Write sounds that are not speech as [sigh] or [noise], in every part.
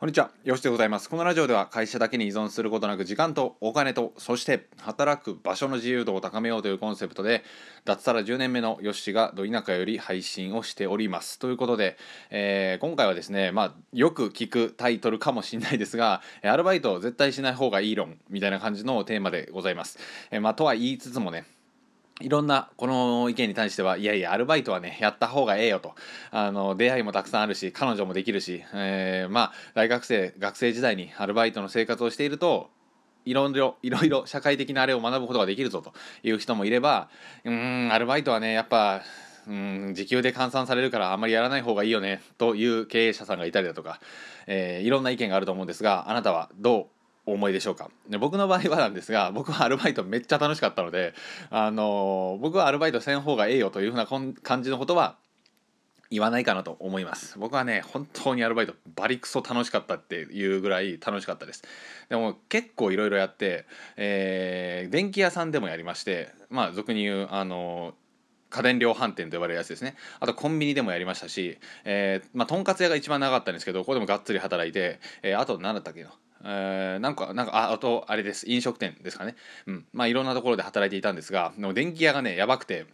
こんにちは、よしでございます。このラジオでは会社だけに依存することなく時間とお金と、そして働く場所の自由度を高めようというコンセプトで、脱サラ10年目のヨッシがど田舎より配信をしております。ということで、えー今回はですね、まあ、よく聞くタイトルかもしれないですが、アルバイトを絶対しない方がいい論みたいな感じのテーマでございます。えーまあ、とは言いつつもね、いろんなこの意見に対してはいやいやアルバイトはねやった方がええよと。あの出会いもたくさんあるし彼女もできるし、えーまあ大学生学生時代にアルバイトの生活をしているといろいろいろいろ社会的なあれを学ぶことができるぞという人もいればうんアルバイトはねやっぱうん時給で換算されるからあんまりやらない方がいいよねという経営者さんがいたりだとか、えーいろんな意見があると思うんですがあなたはどうお思いでしょうか？で僕の場合はなんですが僕はアルバイトめっちゃ楽しかったので、あの僕はアルバイトせん方がええよというふうなこん感じのことは言わないかなと思います。僕はね本当にアルバイトバリクソ楽しかったっていうぐらい楽しかったです。でも結構いろいろやって、えー電気屋さんでもやりましてまあ俗に言うあの家電量販店と呼ばれるやつですね。あとコンビニでもやりましたし、えーまあ、とんかつ屋が一番長かったんですけどここでもがっつり働いて、えーあと何だったっけな？えーなんかなんかああとあれです。飲食店ですかね。うん。まあいろんなところで働いていたんですがでも電気屋がねやばくて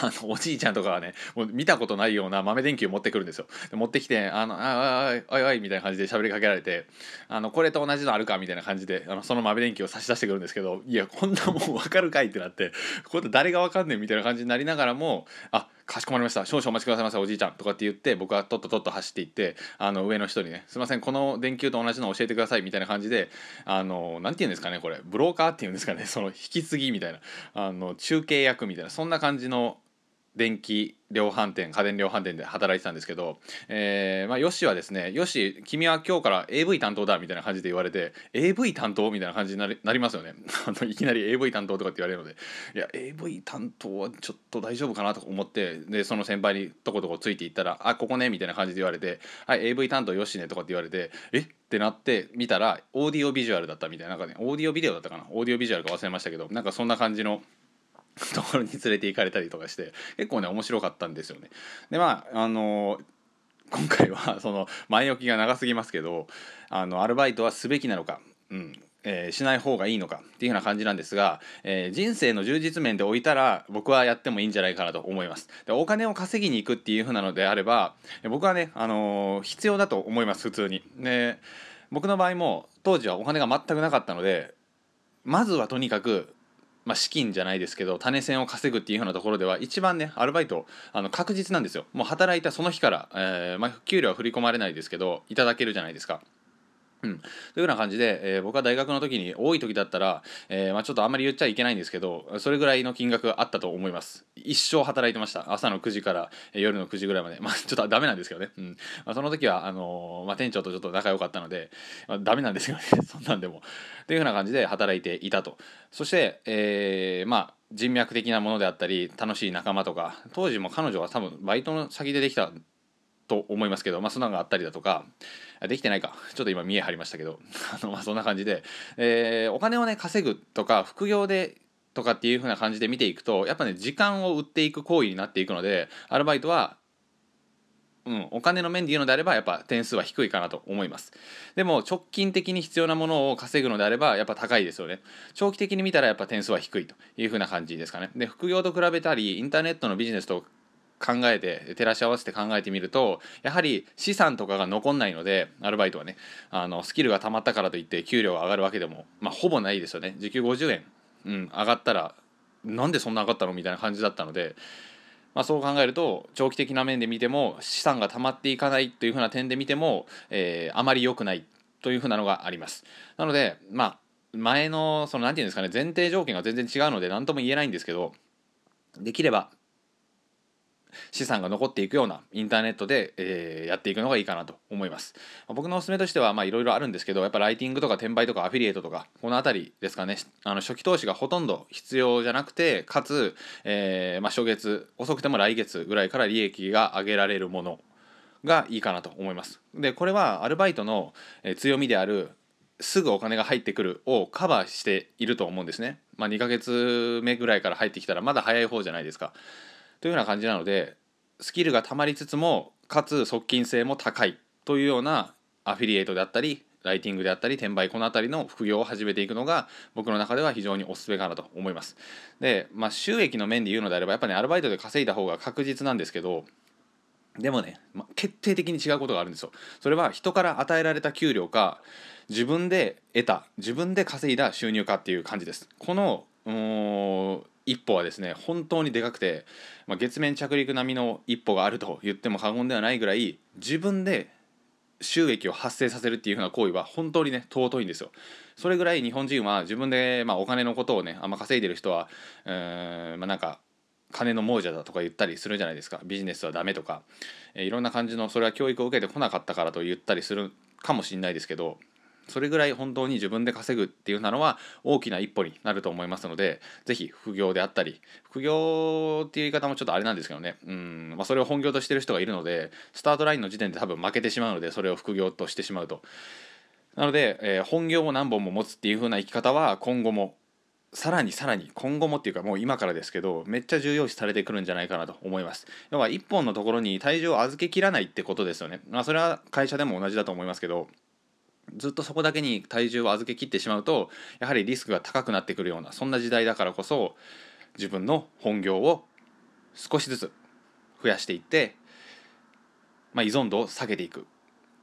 あのおじいちゃんとかはねもう見たことないような豆電球持ってくるんですよ。で持ってきて「あのああおいおいおい」みたいな感じで喋りかけられて「あのこれと同じのあるか?」みたいな感じであのその豆電球を差し出してくるんですけどいやこんなもん分かるかいってなってこれ誰が分かんねんみたいな感じになりながらも「あかしこまりました。少々お待ちくださいませおじいちゃん」とかって言って僕はとっととっと走っていってあの上の人にね「すいませんこの電球と同じの教えてください」みたいな感じであの何て言うんですかねこれ。ブローカーっていうんですかねその引き継ぎみたいな。あの中継役みたいなそんな感じの電気量販店家電量販店で働いてたんですけど、えーまあ、ヨシはですね「よし君は今日から AV 担当だ」みたいな感じで言われて「AV 担当?」みたいな感じになりなりますよね [laughs] いきなり AV 担当とかって言われるのでいや AV 担当はちょっと大丈夫かなと思ってでその先輩にとことこついていったら「あここね」みたいな感じで言われて「はい AV 担当よしね」とかって言われて「え？っ?」てなって見たらオーディオビジュアルだったみたいななんかねオーディオビデオだったかな？オーディオビジュアルか忘れましたけどなんかそんな感じの [laughs] ところに連れて行かれたりとかして結構ね面白かったんですよね。でまああの今回は [laughs] その前置きが長すぎますけどあのアルバイトはすべきなのか、うんえーしない方がいいのかっていうような感じなんですが、えー人生の充実面で置いたら僕はやってもいいんじゃないかなと思います。でお金を稼ぎに行くっていう風なのであれば僕はね、あのー必要だと思います普通に。で僕の場合も当時はお金が全くなかったのでまずはとにかくまあ、資金じゃないですけど種銭を稼ぐっていうようなところでは一番ねアルバイトあの確実なんですよもう働いたその日から、えーまあ、給料は振り込まれないですけどいただけるじゃないですか。うん、というような感じで、えー僕は大学の時に多い時だったら、えーまあ、ちょっとあんまり言っちゃいけないんですけどそれぐらいの金額があったと思います。一生働いてました。朝の9時からえ夜の9時ぐらいまで。まあちょっとダメなんですけどね、うん。まあ、その時はあのーまあ、店長とちょっと仲良かったので、まあ、ダメなんですよね。[laughs] そんなんでも。というような感じで働いていたと。そして、えまあ人脈的なものであったり楽しい仲間とか当時も彼女は多分バイトの先でできたと思いますけど、まあ、そんなのがあったりだとかできてないか。ちょっと今見え張りましたけど [laughs] あの、まあ、そんな感じで、えーお金をね稼ぐとか副業でとかっていう風な感じで見ていくとやっぱね時間を売っていく行為になっていくのでアルバイトはうん、お金の面で言うのであればやっぱ点数は低いかなと思います。でも直近的に必要なものを稼ぐのであればやっぱ高いですよね。長期的に見たらやっぱ点数は低いという風な感じですかね。で副業と比べたりインターネットのビジネスと考えて照らし合わせて考えてみるとやはり資産とかが残んないのでアルバイトはねあのスキルがたまったからといって給料が上がるわけでも、まあ、ほぼないですよね。時給50円、うん、上がったらなんでそんな上がったの？みたいな感じだったので、まあ、そう考えると長期的な面で見ても資産がたまっていかないというふうな点で見ても、えーあまり良くないというふうなのがあります。なのでまあ前のその何て言うんですかね前提条件が全然違うので何とも言えないんですけどできれば資産が残っていくようなインターネットで、えーやっていくのがいいかなと思います。まあ僕のおすすめとしてはいろいろあるんですけどやっぱライティングとか転売とかアフィリエイトとかこの辺りですかねあの初期投資がほとんど必要じゃなくてかつ、えーまあ、初月遅くても来月ぐらいから利益が上げられるものがいいかなと思います。でこれはアルバイトの強みであるすぐお金が入ってくるをカバーしていると思うんですね。まあ、2ヶ月目ぐらいから入ってきたらまだ早い方じゃないですか。というような感じなのでスキルがたまりつつもかつ側近性も高いというようなアフィリエイトであったりライティングであったり転売この辺りの副業を始めていくのが僕の中では非常におすすめかなと思います。でまあ収益の面で言うのであればやっぱねアルバイトで稼いだ方が確実なんですけどでもね、まあ、決定的に違うことがあるんですよ。それは人から与えられた給料か自分で得た自分で稼いだ収入かっていう感じです。この一歩はですね本当にでかくて、まあ、月面着陸並みの一歩があると言っても過言ではないぐらい自分で収益を発生させるっていう風な行為は本当にね尊いんですよ。それぐらい日本人は自分で、まあ、お金のことをねあんま稼いでる人は、えー、まあ、なんか金の亡者だとか言ったりするじゃないですかビジネスはダメとか、えー、いろんな感じのそれは教育を受けてこなかったからと言ったりするかもしれないですけどそれぐらい本当に自分で稼ぐっていうなのは大きな一歩になると思いますので是非副業であったり副業っていう言い方もちょっとあれなんですけどね。うん、まあ、それを本業としてる人がいるのでスタートラインの時点で多分負けてしまうのでそれを副業としてしまうと。なので、えー、本業を何本も持つっていう風な生き方は今後もさらにさらに今後もっていうかもう今からですけどめっちゃ重要視されてくるんじゃないかなと思います。要は1本のところに体重を預けきらないってことですよね。まあそれは会社でも同じだと思いますけどずっとそこだけに体重を預けきってしまうとやはりリスクが高くなってくるようなそんな時代だからこそ自分の本業を少しずつ増やしていって、まあ、依存度を下げていく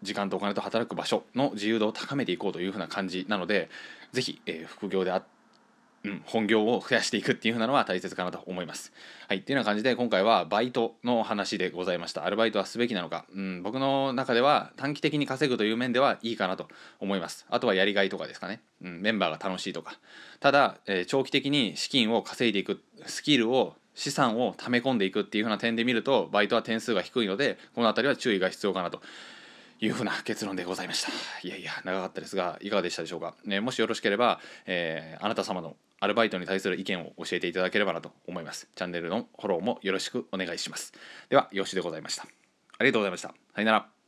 時間とお金と働く場所の自由度を高めていこうというふうな感じなので是非、えー、副業であってうん、本業を増やしていくっていう風なのは大切かなと思います。はい、っていうような感じで今回はバイトの話でございました。アルバイトはすべきなのか、うん、僕の中では短期的に稼ぐという面ではいいかなと思います。あとはやりがいとかですかね、うん、メンバーが楽しいとか。ただ、えー、長期的に資金を稼いでいくスキルを資産を溜め込んでいくっていう風な点で見るとバイトは点数が低いのでこの辺りは注意が必要かなというふうな結論でございました。いやいや、長かったですが、いかがでしたでしょうか？ね、もしよろしければ、えー、あなた様のアルバイトに対する意見を教えていただければなと思います。チャンネルのフォローもよろしくお願いします。では、よしでございました。ありがとうございました。さよなら。